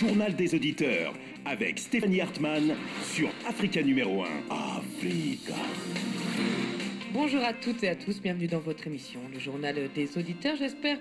journal des auditeurs avec Stéphanie Hartmann sur Africa numéro 1. Africa. Bonjour à toutes et à tous, bienvenue dans votre émission, le journal des auditeurs. J'espère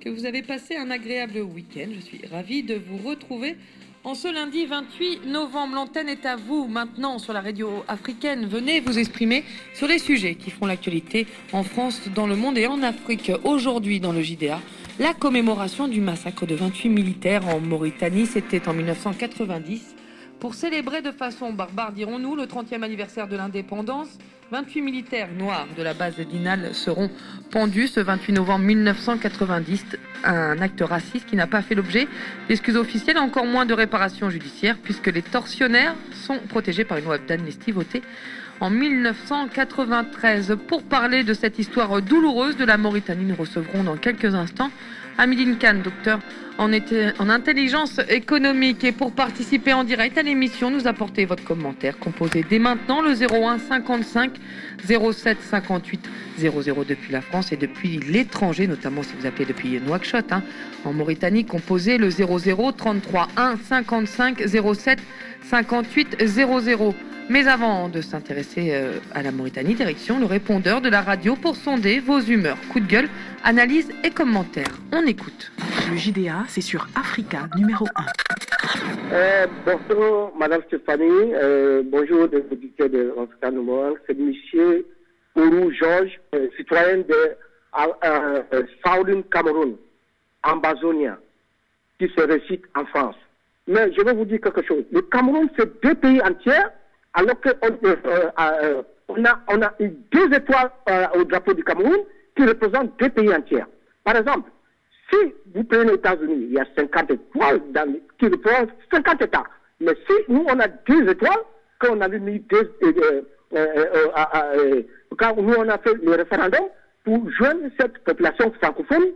que vous avez passé un agréable week-end. Je suis ravie de vous retrouver en ce lundi 28 novembre. L'antenne est à vous maintenant sur la radio africaine. Venez vous exprimer sur les sujets qui font l'actualité en France, dans le monde et en Afrique. Aujourd'hui dans le JDA, la commémoration du massacre de 28 militaires en Mauritanie, c'était en 1990. Pour célébrer de façon barbare, dirons-nous, le 30e anniversaire de l'indépendance, 28 militaires noirs de la base de Dinal seront pendus ce 28 novembre 1990. Un acte raciste qui n'a pas fait l'objet d'excuses officielles, encore moins de réparations judiciaires, puisque les tortionnaires sont protégés par une loi d'amnistie votée en 1993. Pour parler de cette histoire douloureuse de la Mauritanie, nous recevrons dans quelques instants Amidine Khan, docteur en, en, intelligence économique. Et pour participer en direct à l'émission, nous apportez votre commentaire. Composez dès maintenant le 01 55 07 58 00 depuis la France et depuis l'étranger, notamment si vous appelez depuis Nouakchott. Hein. En Mauritanie, composez le 00 33 1 55 07 58 00. Mais avant de s'intéresser euh, à la Mauritanie, direction le répondeur de la radio pour sonder vos humeurs. Coup de gueule, analyse et commentaires. On écoute. Le JDA, c'est sur Africa numéro 1. Euh, bonjour, Madame Stéphanie. Euh, bonjour, des auditeurs de Africa numéro 1. C'est monsieur Ourou Georges, euh, citoyen de Southern Cameroun, Ambazonia, qui se récite en France. Mais je vais vous dire quelque chose. Le Cameroun, c'est deux pays entiers alors qu'on on a, eu deux étoiles au drapeau du Cameroun qui représentent deux pays entiers. Par exemple, si vous prenez les États-Unis, il y a 50 étoiles qui représentent 50 États. Mais si nous, on a deux étoiles, quand on avait mis deux, quand nous, on a fait le référendum pour joindre cette population francophone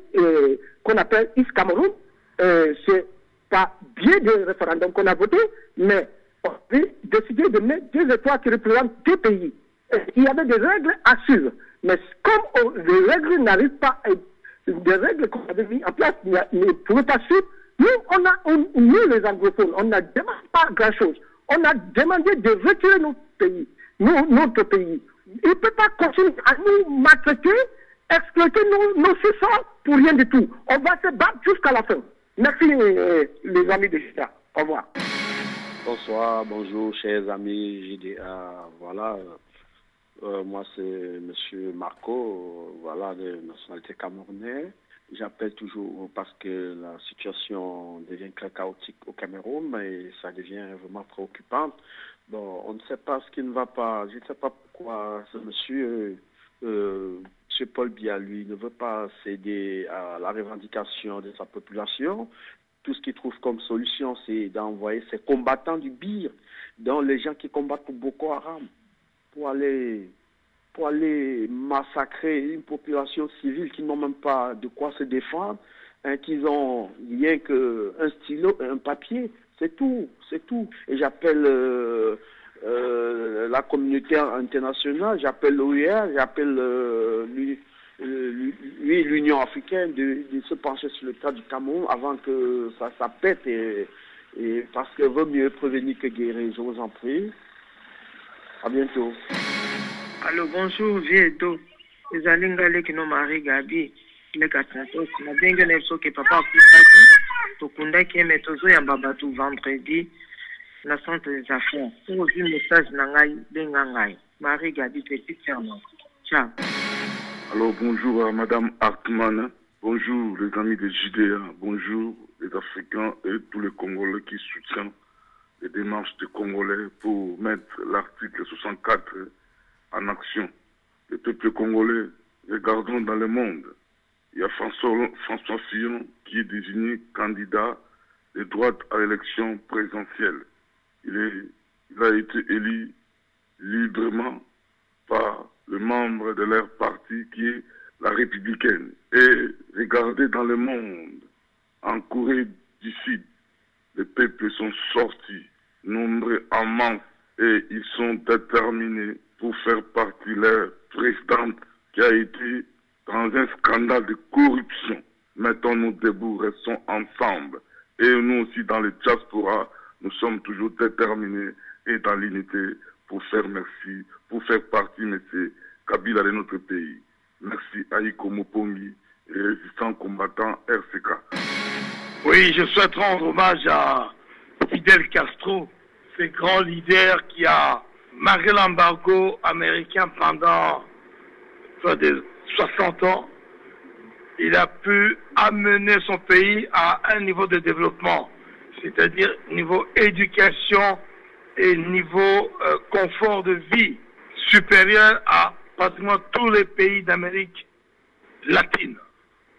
qu'on appelle East Cameroun, c'est pas bien de référendum qu'on a voté, mais on a décidé de mettre deux étoiles qui représentent deux pays. il y avait des règles à suivre. Mais comme les règles n'arrivent pas, des règles qu'on avait mis en place ne pouvaient pas suivre, nous, on a, nous les anglophones, on n'a demandé pas grand-chose. On a demandé de retirer notre pays, notre pays. Il ne peut pas continuer à nous maltraiter, exploiter nos, nos pour rien du tout. On va se battre jusqu'à la fin. Merci, euh, les amis de Gita. Au revoir. Bonsoir, bonjour, chers amis JDA. Voilà, euh, moi c'est Monsieur Marco, voilà, de nationalité camerounaise. J'appelle toujours parce que la situation devient très chaotique au Cameroun et ça devient vraiment préoccupant. Bon, on ne sait pas ce qui ne va pas. Je ne sais pas pourquoi ce monsieur, euh, M. Paul Biya, lui, ne veut pas céder à la revendication de sa population tout ce qu'ils trouvent comme solution, c'est d'envoyer ces combattants du BIR, dans les gens qui combattent pour Boko Haram, pour aller, pour aller massacrer une population civile qui n'ont même pas de quoi se défendre, hein, qu'ils ont rien qu'un stylo un papier, c'est tout, c'est tout. Et j'appelle euh, euh, la communauté internationale, j'appelle l'OIR, j'appelle euh, euh, l'Union africaine de, se pencher sur le cas du Cameroun avant que ça, ça pète et, et parce que vaut mieux prévenir que guérir. Je vous en prie. À bientôt. Allô, bonjour, Vieto. ezali ngai leki no marie gabi leka santos nabengi na biso ke papa akutaki tokundaki ye me tozoyamba bato vendredi na centre des affaires. So ozwi message na ngai benga ngai marie gabi petit serment ciao. Alors bonjour à Madame Hartmann, bonjour les amis de JDA, bonjour les Africains et tous les Congolais qui soutiennent les démarches des Congolais pour mettre l'article 64 en action. Le peuple congolais, regardons dans le monde. Il y a François, François Fillon qui est désigné candidat de droite à l'élection présidentielle. Il, est, il a été élu librement par le membre de leur parti qui est la républicaine. Et regardez dans le monde, en Corée du Sud, les peuples sont sortis, nombreux en masse, et ils sont déterminés pour faire partie de leur présidente qui a été dans un scandale de corruption. Mettons-nous debout, restons ensemble. Et nous aussi, dans les diaspora, nous sommes toujours déterminés et dans l'unité pour faire merci, pour faire partie, M. Kabila de notre pays. Merci Aïko Mopongi, résistant combattant RCK. Oui, je souhaite rendre hommage à Fidel Castro, ce grand leader qui a marqué l'embargo américain pendant soit des 60 ans. Il a pu amener son pays à un niveau de développement, c'est-à-dire niveau éducation et niveau euh, confort de vie supérieur à pratiquement tous les pays d'Amérique latine.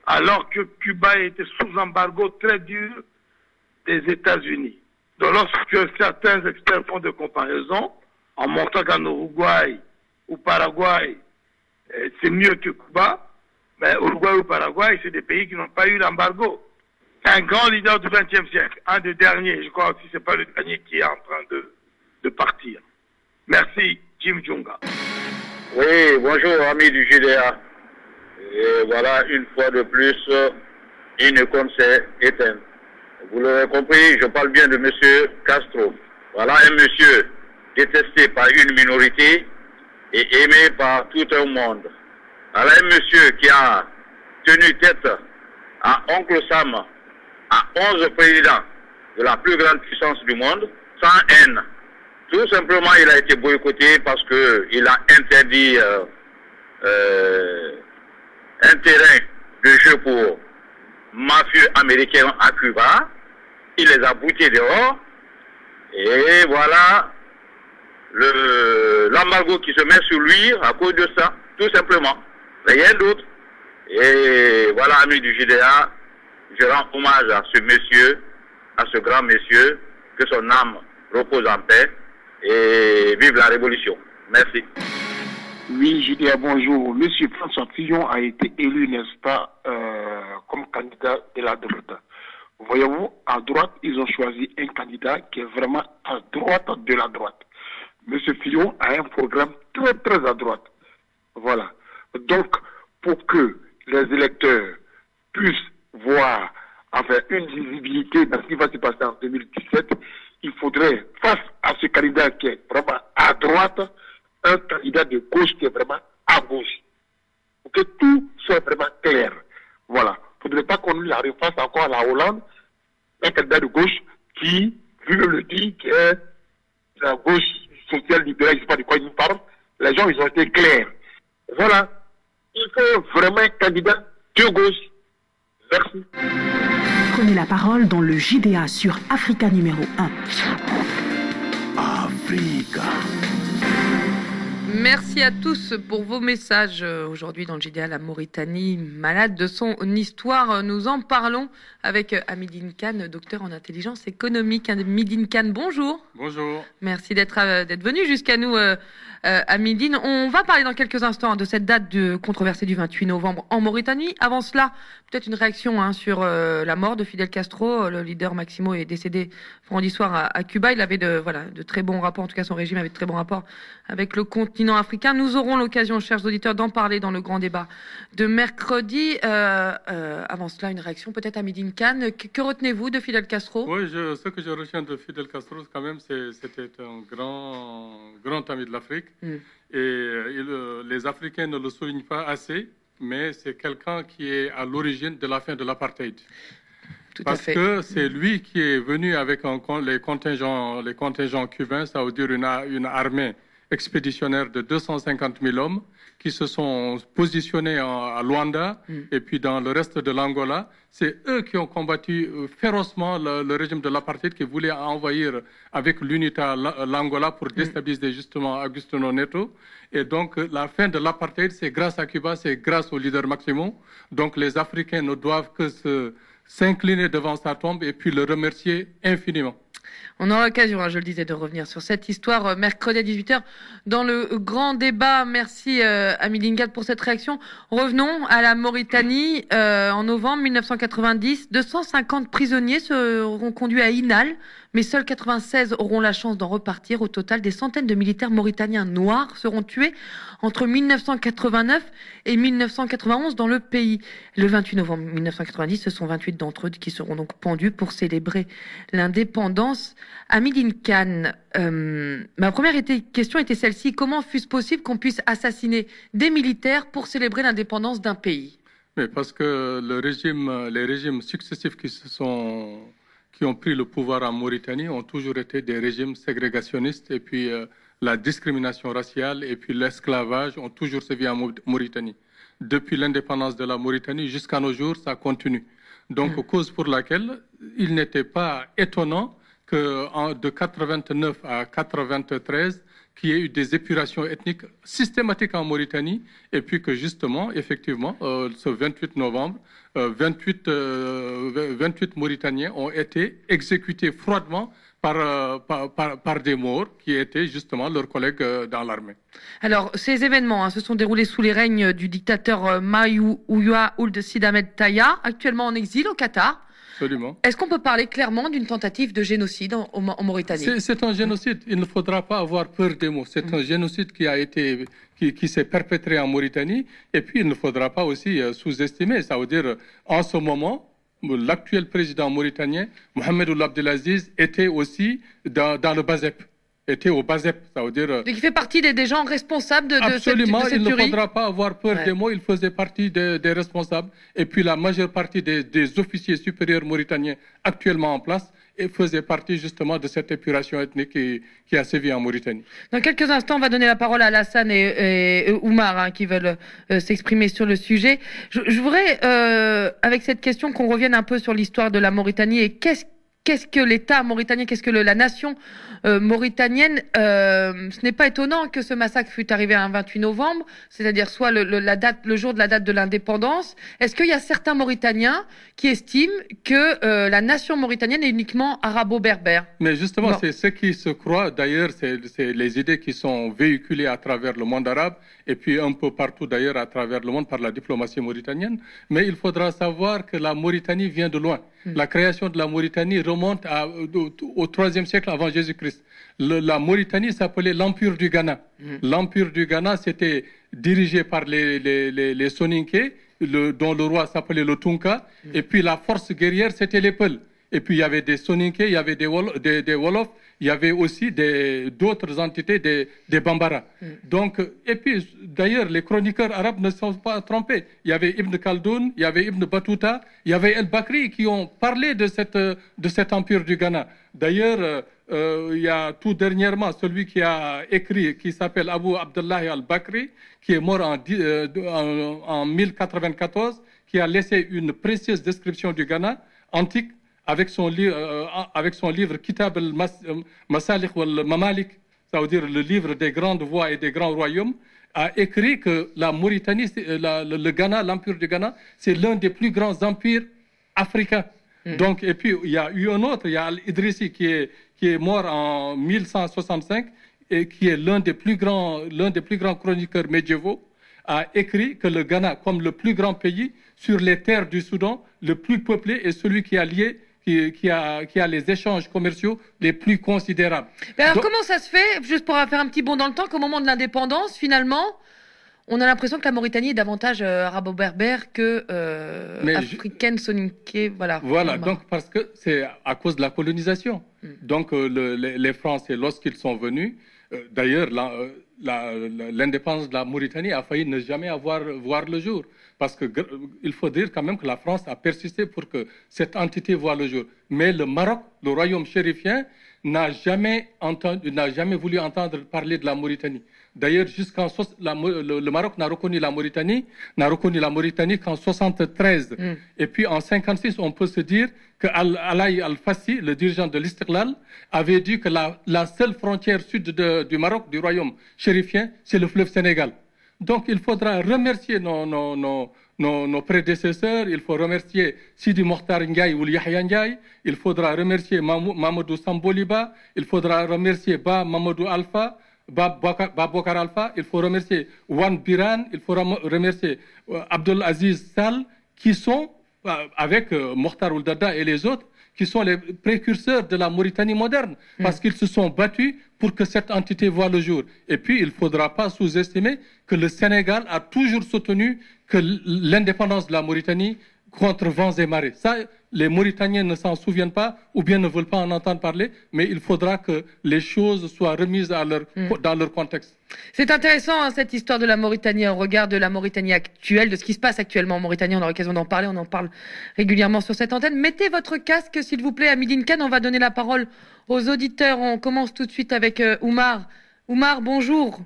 Alors que Cuba était sous embargo très dur des États-Unis. Donc lorsque certains experts font des comparaisons, en montrant qu'en Uruguay ou Paraguay, euh, c'est mieux que Cuba, mais Uruguay ou Paraguay, c'est des pays qui n'ont pas eu l'embargo. Un grand leader du XXe siècle, un des derniers, je crois aussi c'est pas le dernier qui est en train de, de partir. Merci, Jim Junga. Oui, bonjour amis du GDA. Et voilà, une fois de plus, une compte s'est éteint. Vous l'aurez compris, je parle bien de M. Castro. Voilà un monsieur détesté par une minorité et aimé par tout un monde. Voilà un monsieur qui a tenu tête à Oncle Sam, à 11 présidents de la plus grande puissance du monde, sans haine. Tout simplement, il a été boycotté parce qu'il a interdit euh, euh, un terrain de jeu pour mafieux américains à Cuba. Il les a boutés dehors. Et voilà l'embargo qui se met sur lui à cause de ça, tout simplement. Rien d'autre. Et voilà, amis du JDA, je rends hommage à ce monsieur, à ce grand monsieur, que son âme repose en paix et vive la révolution. Merci. Oui, JDA, bonjour. Monsieur François Fillon a été élu, n'est-ce pas, euh, comme candidat de la droite. Voyez-vous, à droite, ils ont choisi un candidat qui est vraiment à droite de la droite. Monsieur Fillon a un programme très, très à droite. Voilà. Donc, pour que les électeurs puissent voir enfin, une visibilité dans ce qui va se passer en 2017, il faudrait, face à ce candidat qui est vraiment à droite, un candidat de gauche qui est vraiment à gauche. Pour que tout soit vraiment clair. Voilà. Il ne faudrait pas qu'on lui arrive face encore à la Hollande, un candidat de gauche qui, lui le dit, qui est la gauche sociale libérale, je ne sais pas de quoi il parle. Les gens, ils ont été clairs. Voilà. Il faut vraiment un candidat de gauche. Merci. Prenez la parole dans le JDA sur Africa numéro 1. Africa. Merci à tous pour vos messages euh, aujourd'hui dans le JDA La Mauritanie, malade de son histoire. Nous en parlons avec euh, Amidine Khan, docteur en intelligence économique. Amidine Khan, bonjour. Bonjour. Merci d'être euh, d'être venu jusqu'à nous, euh, euh, Amidine. On va parler dans quelques instants de cette date de controversée du 28 novembre en Mauritanie. Avant cela, peut-être une réaction hein, sur euh, la mort de Fidel Castro. Le leader Maximo est décédé vendredi soir à, à Cuba. Il avait de voilà de très bons rapports, en tout cas son régime avait de très bons rapports avec le continent africain. Nous aurons l'occasion, chers auditeurs, d'en parler dans le grand débat de mercredi. Euh, euh, avant cela, une réaction peut-être à Midine Khan. Que, que retenez-vous de Fidel Castro? Oui, je, ce que je retiens de Fidel Castro, quand même, c'est- c'était un grand, grand ami de l'Afrique. Mm. Et euh, les Africains ne le soulignent pas assez, mais c'est quelqu'un qui est à l'origine de la fin de l'apartheid. Parce que c'est lui qui est venu avec un les, contingents, les contingents cubains, ça veut dire une armée expéditionnaire de 250 000 hommes qui se sont positionnés en- à Luanda Mm. et puis dans le reste de l'Angola. C'est eux qui ont combattu euh, férocement le, le régime de l'apartheid qui voulait envahir avec l'UNITA la- l'Angola pour déstabiliser justement Agustino Neto. Et donc euh, la fin de l'apartheid, c'est grâce à Cuba, c'est grâce au leader Maximo. Donc les Africains ne doivent que se s'incliner devant sa tombe et puis le remercier infiniment. On aura l'occasion, hein, je le disais, de revenir sur cette histoire euh, mercredi à 18h dans le grand débat. Merci euh, Ami Lingad pour cette réaction. Revenons à la Mauritanie. Euh, en novembre 1990, 250 prisonniers seront conduits à Inal, mais seuls 96 auront la chance d'en repartir. Au total, des centaines de militaires mauritaniens noirs seront tués entre 1989 et 1991 dans le pays. Le 28 novembre 1990, ce sont 28 d'entre eux qui seront donc pendus pour célébrer l'indépendance. Amidine Khan, euh, ma première était, question était celle-ci. Comment fut-ce possible qu'on puisse assassiner des militaires pour célébrer l'indépendance d'un pays? Mais parce que le régime, les régimes successifs qui se sont qui ont pris le pouvoir en Mauritanie ont toujours été des régimes ségrégationnistes et puis euh, la discrimination raciale et puis l'esclavage ont toujours sévi en Mauritanie. Depuis l'indépendance de la Mauritanie jusqu'à nos jours, ça continue. Donc, mm. cause pour laquelle il n'était pas étonnant que de 89 à 93, qu'il y ait eu des épurations ethniques systématiques en Mauritanie, et puis que justement, effectivement, euh, ce 28 novembre, 28, euh, 28 euh, Mauritaniens ont été exécutés froidement par, des morts qui étaient justement leurs collègues dans l'armée. Alors, ces événements hein, se sont déroulés sous les règnes du dictateur Maïou Ouya Ould Sidamed Taya, actuellement en exil au Qatar. Est-ce qu'on peut parler clairement d'une tentative de génocide en, Mauritanie? C'est un génocide. Il ne faudra pas avoir peur des mots. C'est un génocide qui a été, qui, s'est perpétré en Mauritanie. Et puis, il ne faudra pas aussi euh, sous-estimer. Ça veut dire, en ce moment, l'actuel président mauritanien, Mohamed Abdelaziz, était aussi dans, dans le BAZEP était au BASEP, ça veut dire... Donc il fait partie des, gens responsables de, de Absolument, il ne faudra pas avoir peur des mots, il faisait partie des, responsables. Et puis la majeure partie des, officiers supérieurs mauritaniens actuellement en place et faisait partie justement de cette épuration ethnique qui, a sévi en Mauritanie. Dans quelques instants, on va donner la parole à Alassane et, Oumar hein, qui veulent euh, s'exprimer sur le sujet. Je, voudrais, euh, avec cette question, qu'on revienne un peu sur l'histoire de la Mauritanie et qu'est-ce qu'est-ce que l'État mauritanien, qu'est-ce que la nation euh, mauritanienne euh, Ce n'est pas étonnant que ce massacre fût arrivé un 28 novembre, c'est-à-dire soit le, la date, le jour de la date de l'indépendance. Est-ce qu'il y a certains Mauritaniens qui estiment que euh, la nation mauritanienne est uniquement arabo-berbère? Mais justement, c'est ce qui se croit. D'ailleurs, c'est les idées qui sont véhiculées à travers le monde arabe et puis un peu partout d'ailleurs à travers le monde par la diplomatie mauritanienne. Mais il faudra savoir que la Mauritanie vient de loin. Hmm. La création de la Mauritanie remonte à, au IIIe siècle avant Jésus-Christ. La Mauritanie s'appelait l'Empire du Ghana. Hmm. L'Empire du Ghana, c'était dirigé par les, les, les, les Soninké, le, dont le roi s'appelait le Tunka. Hmm. Et puis la force guerrière, c'était les Peuls. Et puis il y avait des Soninké, il y avait des, des, des Wolofs, il y avait aussi d'autres entités, des, des Bambara. Mm. Donc, et puis, d'ailleurs, les chroniqueurs arabes ne sont pas trompés. Il y avait Ibn Khaldoun, il y avait Ibn Battuta, il y avait El Bakri qui ont parlé de, cette, de cet empire du Ghana. D'ailleurs, euh, il y a tout dernièrement celui qui a écrit, qui s'appelle Abu Abdullah al-Bakri, qui est mort en, euh, en, en 1094, qui a laissé une précieuse description du Ghana antique avec son, livre, euh, avec son livre Kitab al-Masalik euh, al-Mamalik, ça veut dire le livre des grandes voies et des grands royaumes, a écrit que la Mauritanie, euh, le, Ghana, l'empire du Ghana, c'est l'un des plus grands empires africains. Hmm. Donc, et puis, il y a eu un autre, il y a Al-Idrissi qui est, qui est mort en 1165 et qui est l'un des plus grands, l'un des plus grands chroniqueurs médiévaux, a écrit que le Ghana, comme le plus grand pays sur les terres du Soudan, le plus peuplé est celui qui a lié qui, a, qui, a, les échanges commerciaux les plus considérables. alors comment ça se fait, juste pour faire un petit bond dans le temps, qu'au moment de l'indépendance, finalement, on a l'impression que la Mauritanie est davantage euh, arabo-berbère que euh, africaine, je... voilà. Voilà, donc parce que c'est à cause de la colonisation. Hmm. Donc euh, les, Français, lorsqu'ils sont venus, d'ailleurs, l'indépendance de la Mauritanie a failli ne jamais avoir voir le jour. Parce qu'il faut dire quand même que la France a persisté pour que cette entité voit le jour. Mais le Maroc, le royaume chérifien, n'a jamais, jamais voulu entendre parler de la Mauritanie. D'ailleurs, jusqu'en le, le, Maroc n'a reconnu la Mauritanie, n'a reconnu la Mauritanie qu'en 73. Mm. Et puis en 56, on peut se dire que Alaï Al-Fassi, le dirigeant de l'Istiklal, avait dit que la, la seule frontière sud du Maroc, du royaume chérifien, c'est le fleuve Sénégal. Donc il faudra remercier nos, nos, prédécesseurs, il faut remercier Sidi Mokhtar Ndiaye ou Yahya il faudra remercier Mamadou Samboliba, il faudra remercier Ba Mamadou Alpha, Ba Bokar, Ba Bokar Alpha, il faut remercier Wan Biran, il faut rem- remercier euh, Abdul Aziz Sall, qui sont, euh, avec euh, Mokhtar Ouldada et les autres, qui sont les précurseurs de la Mauritanie moderne, parce qu'ils se sont battus pour que cette entité voie le jour. Et puis, il ne faudra pas sous-estimer que le Sénégal a toujours soutenu que l'indépendance de la Mauritanie contre vents et marées. Ça, les Mauritaniens ne s'en souviennent pas ou bien ne veulent pas en entendre parler, mais il faudra que les choses soient remises à leur, dans leur contexte. C'est intéressant hein, cette histoire de la Mauritanie au regard de la Mauritanie actuelle, de ce qui se passe actuellement en Mauritanie. On a l'occasion d'en parler, on en parle régulièrement sur cette antenne. Mettez votre casque s'il vous plaît à Midin Khan. On va donner la parole aux auditeurs. On commence tout de suite avec euh, Oumar. Oumar, bonjour.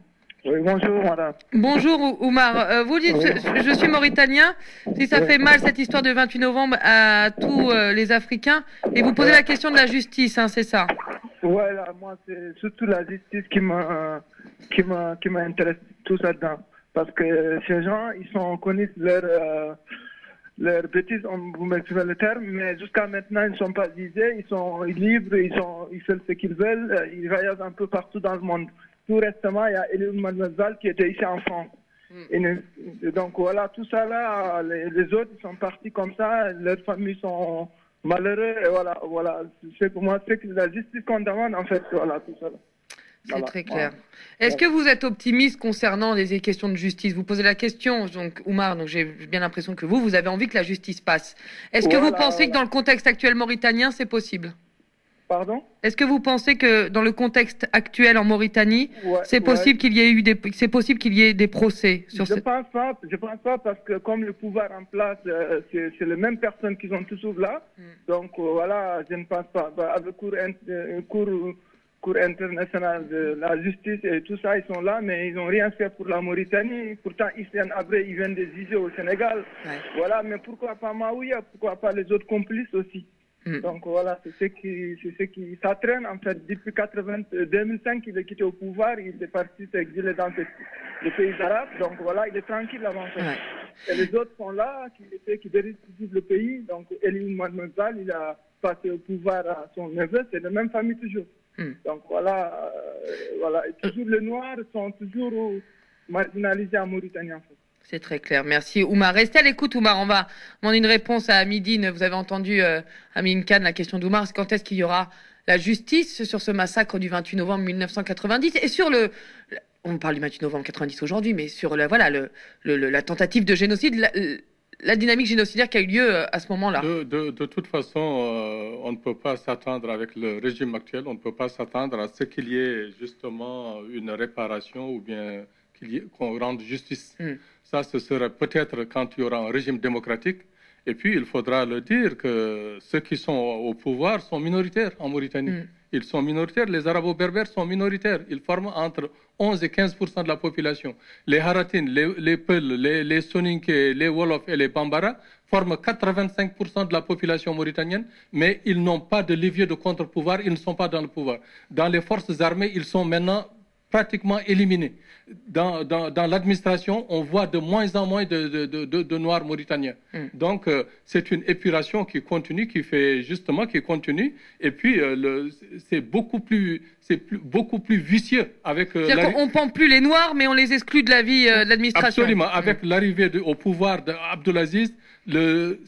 Oui, bonjour, madame. Bonjour Ou- Oumar. Euh, vous dites, je, je suis mauritanien. Si ça fait mal cette histoire de 28 novembre à tous euh, les Africains, et vous posez la question de la justice, hein, c'est ça? Voilà, moi, c'est surtout la justice qui m'intéresse tout ça dedans. Parce que ces gens, ils sont connaissent leur, euh, leurs bêtises, on vous m'excusez le terme, mais jusqu'à maintenant, ils ne sont pas visés, ils sont libres, ils sont, ils font ce qu'ils veulent, ils voyagent un peu partout dans le monde. Tout récemment, il y a Eliud Mademoiselle qui était ici en France. Et ne- donc voilà, tout ça là, les, les autres sont partis comme ça, leurs familles sont malheureux, et voilà, voilà. C'est pour moi, c'est que la justice qu'on demande, en fait, voilà, tout ça là. C'est Voilà, très voilà. clair. Est-ce que vous êtes optimiste concernant les questions de justice? Vous posez la question, donc Oumar, donc j'ai bien l'impression que vous, vous avez envie que la justice passe. Est-ce que vous pensez que dans le contexte actuel mauritanien, c'est possible? Pardon Est-ce que vous pensez que dans le contexte actuel en Mauritanie, Ouais, c'est ouais. possible qu'il y ait eu des, c'est possible qu'il y ait des procès sur je ce pense pas, je pense pas parce que comme le pouvoir en place, euh, c'est les mêmes personnes qui sont toujours là. Hmm. Donc euh, voilà, je ne pense pas. Bah, avec cour, euh, cour, cour internationale de la justice et tout ça, ils sont là, mais ils n'ont rien fait pour la Mauritanie. Pourtant, Hissène Abré, ils viennent de juger au Sénégal. Voilà, mais pourquoi pas Maouia Pourquoi pas les autres complices aussi? Donc voilà, c'est ce qui, c'est ce qui, ça traîne en fait. Depuis 80, euh, 2005 il est quitté au pouvoir, il est parti s'exiler dans les pays arabes, donc voilà, il est tranquille avant ça. Et les autres sont là, qui, qui, dirigent le pays, donc Elie Mademoiselle, il a passé au pouvoir à son neveu, c'est la même famille toujours. Donc voilà, euh, voilà, et toujours les Noirs sont toujours marginalisés en Mauritanie en fait. C'est très clair. Merci Oumar. Restez à l'écoute Oumar. On va demander une réponse à Amidine. Vous avez entendu euh, Amine Khan, la question d'Oumar. C'est quand est-ce qu'il y aura la justice sur ce massacre du 28 novembre 1990 et sur le on parle du 28 novembre 90 aujourd'hui, mais sur le, voilà, le, le- le- la tentative de génocide, la, la dynamique génocidaire qui a eu lieu euh, à ce moment-là. De, de- de toute façon, euh, on ne peut pas s'attendre avec le régime actuel, on ne peut pas s'attendre à ce qu'il y ait justement une réparation ou bien qu'on rende justice. Ça, ce sera peut-être quand il y aura un régime démocratique. Et puis, il faudra le dire que ceux qui sont au pouvoir sont minoritaires en Mauritanie. Ils sont minoritaires. Les Arabo-Berbères sont minoritaires. Ils forment entre 11 et 15% de la population. Les Haratines, les, les Peuls, les, les les Wolofs et les Bambara forment 85% de la population mauritanienne, mais ils n'ont pas de levier de contre-pouvoir. Ils ne sont pas dans le pouvoir. Dans les forces armées, ils sont maintenant pratiquement éliminés. Dans, dans, dans l'administration, on voit de moins en moins de, de, de, de- de Noirs mauritaniens. Donc, euh, c'est une épuration qui continue, qui fait justement, qui continue. Et puis, euh, c'est beaucoup plus, c'est beaucoup plus vicieux avec. euh, C'est-à-dire qu'on pend plus les Noirs, mais on les exclut de la vie euh, de l'administration. Absolument. Avec l'arrivée au pouvoir d'Abdelaziz,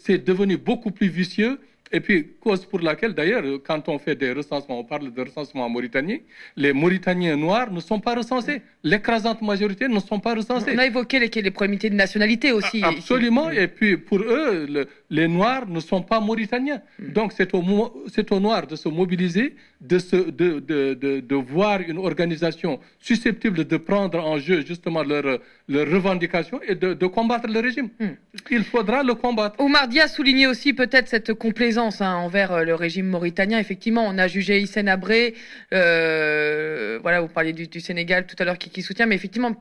c'est devenu beaucoup plus vicieux. Et puis, cause pour laquelle, d'ailleurs, quand on fait des recensements, on parle de recensement en Mauritanie, les Mauritaniens noirs ne sont pas recensés. L'écrasante majorité ne sont pas recensés. On a évoqué les, les probabilités de nationalité aussi. Absolument. Et puis, pour eux, le- les Noirs ne sont pas Mauritaniens. Donc, c'est aux, aux Noirs de se mobiliser, de, se, de, de, de, de voir une organisation susceptible de prendre en jeu justement leurs revendications et de, combattre le régime. Il faudra le combattre. Omar Dia soulignait aussi peut-être cette complaisance hein, envers euh, le régime mauritanien. Effectivement, on a jugé Hissène Abré. euh, voilà, vous parliez du, du Sénégal tout à l'heure qui, qui soutient, mais effectivement,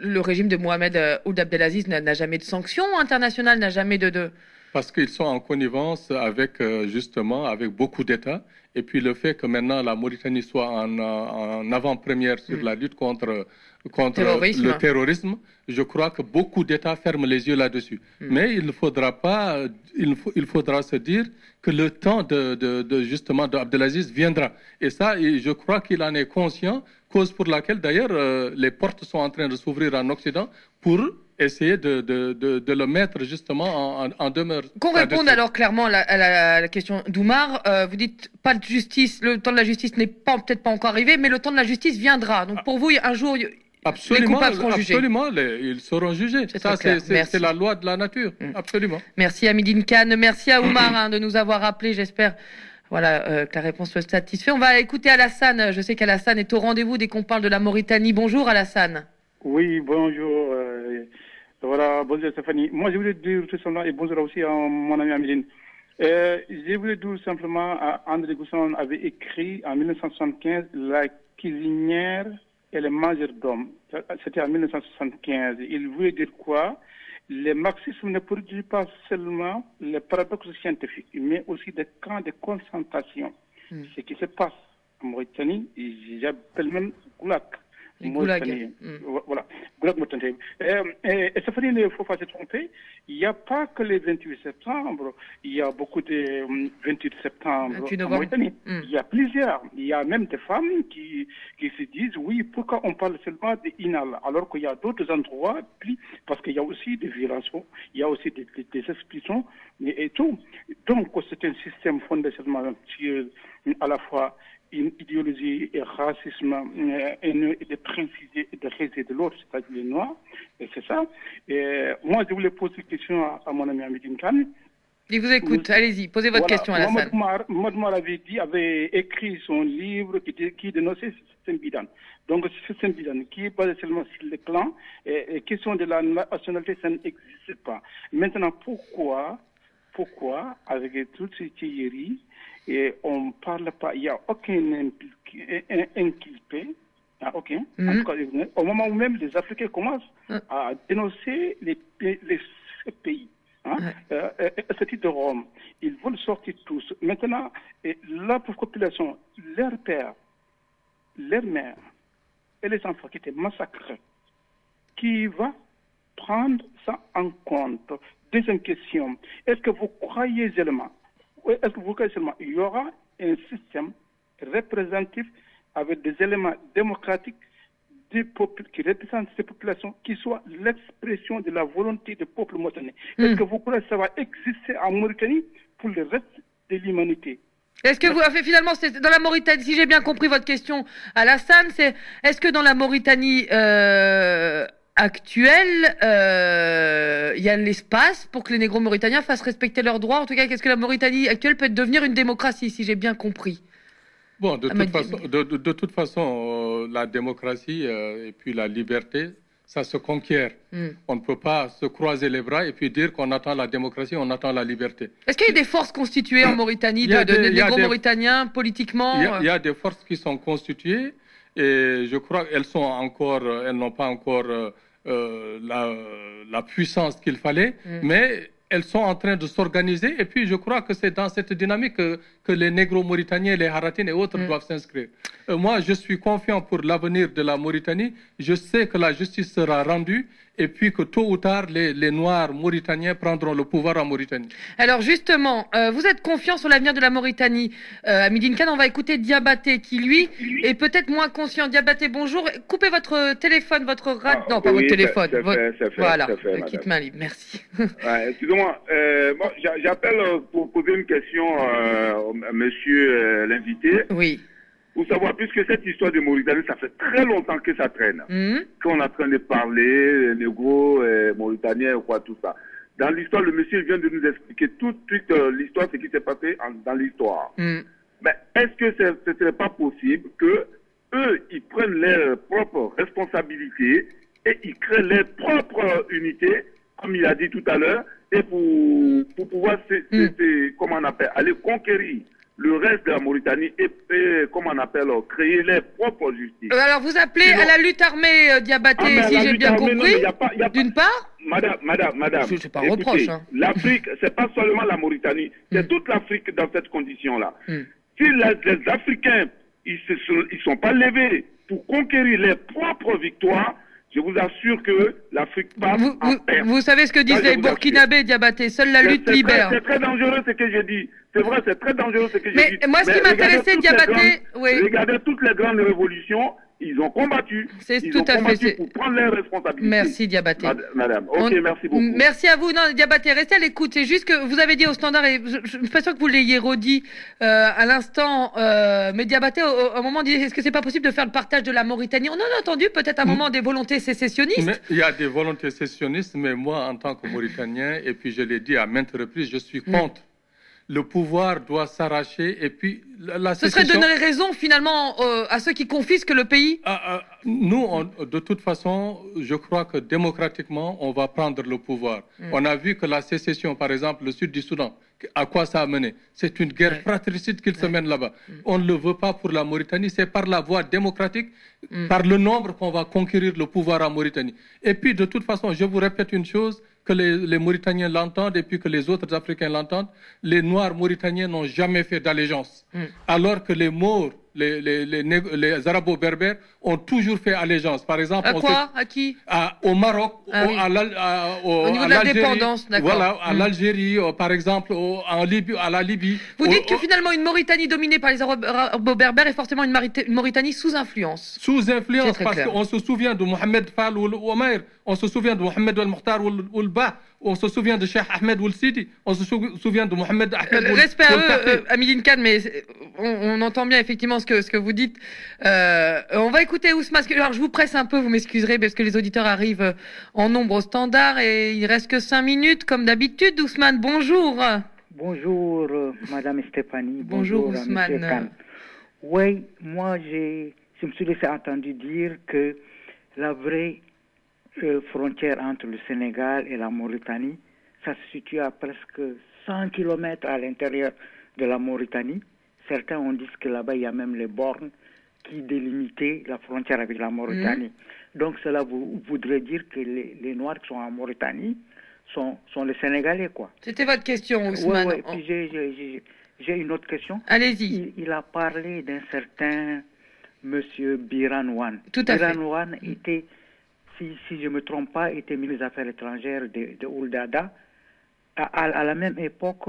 le régime de Mohamed euh, Ould Abdelaziz n'a jamais de sanctions internationales, n'a jamais de, de, Parce qu'ils sont en connivence avec, justement, avec beaucoup d'États. Et puis le fait que maintenant la Mauritanie soit en, en avant-première sur la lutte contre, contre Terrorisme. le terrorisme, je crois que beaucoup d'États ferment les yeux là-dessus. Mais il ne faudra pas, il, faudra se dire que le temps de, de, de, justement d'Abdelaziz viendra. Et ça, je crois qu'il en est conscient, cause pour laquelle d'ailleurs euh, les portes sont en train de s'ouvrir en Occident pour essayer de, de, de, de le mettre justement en, demeure. Qu'on réponde alors clairement à la, à la- à la question d'Oumar. Euh, vous dites pas de justice, le temps de la justice n'est pas peut-être pas encore arrivé, mais le temps de la justice viendra. Donc pour vous, un jour, les Absolument, coupables seront jugés. absolument, les- ils seront jugés. C'est Ça, c'est- la loi de la nature. Absolument. Merci à Midine Khan, merci à Oumar hein, de nous avoir appelés. J'espère voilà, euh, que la réponse soit satisfaite. On va écouter Alassane. Je sais qu'Alassane est au rendez-vous dès qu'on parle de la Mauritanie. Bonjour Alassane. Oui, bonjour. euh, voilà, bonjour Stéphanie. Moi, je voulais dire tout simplement, et bonjour aussi à mon ami Améline. Euh, je voulais dire simplement, à André Gousson avait écrit en 1975 La cuisinière et le majordome. C'était en 1975. Il voulait dire quoi? Le marxisme ne produit pas seulement les paradoxes scientifiques, mais aussi des camps de concentration. Ce qui se passe en Mauritanie, j'appelle même Goulag. Les. Mauritanie. Voilà, Goulag Mauritanie. Euh, et, et Stéphanie, il ne faut pas se tromper. Il n'y a pas que le 28 septembre. Il y a beaucoup de hum, 28 septembre 28 en novembre. Mauritanie. Mm. Il y a plusieurs. Il y a même des femmes qui, qui se disent, oui, pourquoi on parle seulement d'Inal alors qu'il y a d'autres endroits, puis, parce qu'il y a aussi des violations, il y a aussi des, des, des expulsions et, et tout. Donc, c'est un système fondé seulement sur à la fois une idéologie et racisme euh, haineux et de principes et de de l'autre, c'est-à-dire les Noirs. Et c'est ça. Et moi, je voulais poser une question à, à mon ami Amidine Khan. Il vous écoute. Allez-y, posez votre Voilà. question Alassane. Mohamed Mar- Mohamed Mar avait dit, avait écrit son livre qui, qui dénonçait ce système bidan. Donc, ce système bidan qui est basé seulement sur les clans et, et question de la nationalité, ça n'existe pas. Maintenant, pourquoi, pourquoi, avec toutes ces théories, et on ne parle pas, il n'y a aucun inculpé, ah, ok. En Mhm. tout cas, au moment où même les Africains commencent à dénoncer les, pays- les, ces pays, hein, euh, euh, ce type de Rome, ils veulent sortir tous. Maintenant, et la population, leurs pères, leurs mères et les enfants qui étaient massacrés, qui va prendre ça en compte Deuxième question, est-ce que vous croyez seulement, est-ce que vous croyez seulement, il y aura un système représentatif avec des éléments démocratiques des qui représentent ces populations, qui soit l'expression de la volonté du peuple mauritanien. Est-ce que vous croyez que ça va exister en Mauritanie pour le reste de l'humanité? Est-ce que vous avez finalement, dans la Mauritanie, si j'ai bien compris votre question, Alassane, c'est est-ce que dans la Mauritanie euh, actuelle, euh, il y a l'espace pour que les négro mauritaniens fassent respecter leurs droits En tout cas, qu'est-ce que la Mauritanie actuelle peut devenir une démocratie, si j'ai bien compris Bon, de Ah, toute façon, de, de- de toute façon euh, la démocratie euh, et puis la liberté, ça se conquiert. Hmm. On ne peut pas se croiser les bras et puis dire qu'on attend la démocratie, on attend la liberté. Est-ce qu'il y a des forces constituées en Mauritanie de, de- des- de il y a négro des- mauritaniens politiquement Il y, a des forces qui sont constituées et je crois qu'elles sont encore, euh, elles n'ont pas encore euh, euh, la, la puissance qu'il fallait, Mm. mais elles sont en train de s'organiser et puis je crois que c'est dans cette dynamique que, que les négro-mauritaniens, les haratines et autres Mm. doivent s'inscrire. Euh, moi, je suis confiant pour l'avenir de la Mauritanie. Je sais que la justice sera rendue et puis que tôt ou tard, les, les Noirs mauritaniens prendront le pouvoir en Mauritanie. Alors justement, euh, vous êtes confiant sur l'avenir de la Mauritanie. Euh, à Khan, on va écouter Diabaté qui, lui, est peut-être moins conscient. Diabaté, bonjour. Coupez votre téléphone, votre radio. non, pas votre téléphone. ça votre- fait- ça fait- voilà, ça fait, le madame. kit main libre. Merci. Ouais, Excusez-moi, euh, bon, j'a- j'appelle euh, pour poser une question euh, au- monsieur euh, l'invité. Oui. Pour savoir, puisque cette histoire de Mauritanie, ça fait très longtemps que ça traîne. Hmm? Qu'on est en train de parler, les négros, euh, mauritaniens, quoi, tout ça. Dans l'histoire, le monsieur vient de nous expliquer tout de suite euh, l'histoire, ce qui s'est passé en- dans l'histoire. Hmm. Mais est-ce que ce ne serait pas possible que eux, ils prennent leurs propres responsabilités et ils créent leur propre unité, comme il a dit tout à l'heure, et pour, pour pouvoir, se- se- se- comment on appelle, aller conquérir le reste de la Mauritanie et, et, comment on appelle, euh, créer leur propre justice. Euh, alors vous appelez à la lutte armée, euh, Diabaté, Ah, si j'ai bien armée, compris, d'une part. madame, madame, madame. Je- c'est pas écoutez, reproche, hein. L'Afrique, c'est pas seulement la Mauritanie, c'est Mm. toute l'Afrique dans cette condition-là. Si la- les Africains, ils se sont, sont pas levés pour conquérir leurs propres victoires, je vous assure que l'Afrique passe en perte. Vous savez ce que disent je les vous. Burkinabés, Diabaté Seule la lutte libère. C'est très dangereux ce que j'ai dit. C'est vrai, c'est très dangereux ce que j'ai Mais dit. moi, ce qui m'intéressait, Diabaté, oui. Regardez toutes les grandes révolutions, ils ont combattu. C'est ils tout ont à combattu pour prendre leurs responsabilités. Merci, Diabaté. Mad- Madame, ok, On- merci beaucoup. Merci à vous. Non, Diabaté, restez à l'écoute. C'est juste que vous avez dit au standard, et je ne suis pas sûr que vous l'ayez redit euh, à l'instant, euh, mais Diabaté, au, au- à un moment, dit est-ce que c'est pas possible de faire le partage de la Mauritanie? On en a entendu peut-être à un moment des volontés sécessionnistes. Mais il y a des volontés sécessionnistes, mais moi, en tant que Mauritanien, et puis je l'ai dit à maintes reprises, je suis Mm. Le pouvoir doit s'arracher, et puis la, Ce serait donner raison finalement euh, à ceux qui confisquent le pays? Nous, on- de toute façon, je crois que démocratiquement, on va prendre le pouvoir. Mm. On a vu que la sécession, par exemple, le sud du Soudan, à quoi ça a mené? C'est une guerre fratricide qu'il se mène là-bas. Mm. On ne le veut pas pour la Mauritanie, c'est par la voie démocratique, Mm. par le nombre qu'on va conquérir le pouvoir en Mauritanie. Et puis, de toute façon, je vous répète une chose, que les, les Mauritaniens l'entendent et puis que les autres Africains l'entendent, les Noirs mauritaniens n'ont jamais fait d'allégeance. Mm. Alors que les Maures, les, les, les, Arabo-Berbères ont toujours fait allégeance. Par exemple, À on quoi? À qui? À- au Maroc, Ah au, oui. à au- Au niveau de la l'Algérie, dépendance, d'accord. Voilà, à Mm. l'Algérie, par exemple, au- en Libye, à la Libye. Vous dites que finalement une Mauritanie dominée par les Arabo-Berbères est forcément une, Mauritanie sous influence. sous influence parce qu'on se souvient de Mohamed Fall ou Omer, on se souvient de Mohamed El Mokhtar ou le Ba, on se souvient de Cheikh Ahmed ou Sidi, on se sou- souvient de Mohamed Ahmed Euh, Ould- Respect à eux, euh, Améline Kahn, mais on, on entend bien effectivement ce que, ce que vous dites. Euh, on va écouter Ousmane. Alors, je vous presse un peu, vous m'excuserez, parce que les auditeurs arrivent euh, en nombre au standard et il reste que cinq minutes, comme d'habitude. Ousmane, bonjour. Bonjour, euh, Madame Stéphanie. Bonjour, Monsieur Ousmane. Khan. Oui, moi, j'ai, je me suis laissé entendu dire que la vraie euh, frontière entre le Sénégal et la Mauritanie, ça se situe à presque 100 km à l'intérieur de la Mauritanie. Certains ont dit que là-bas, il y a même les bornes qui délimitaient la frontière avec la Mauritanie. Donc, cela vou- voudrait dire que les, les Noirs qui sont en Mauritanie sont, sont les Sénégalais, quoi. C'était votre question, Ousmane. Ouais, ouais. J'ai- une autre question. Allez-y. Il, il a parlé d'un certain monsieur Biranwan. Tout à fait. Biranwan était, si, si je ne me trompe pas, était ministre des Affaires étrangères de, de Ould Dada. À, à- à la même époque,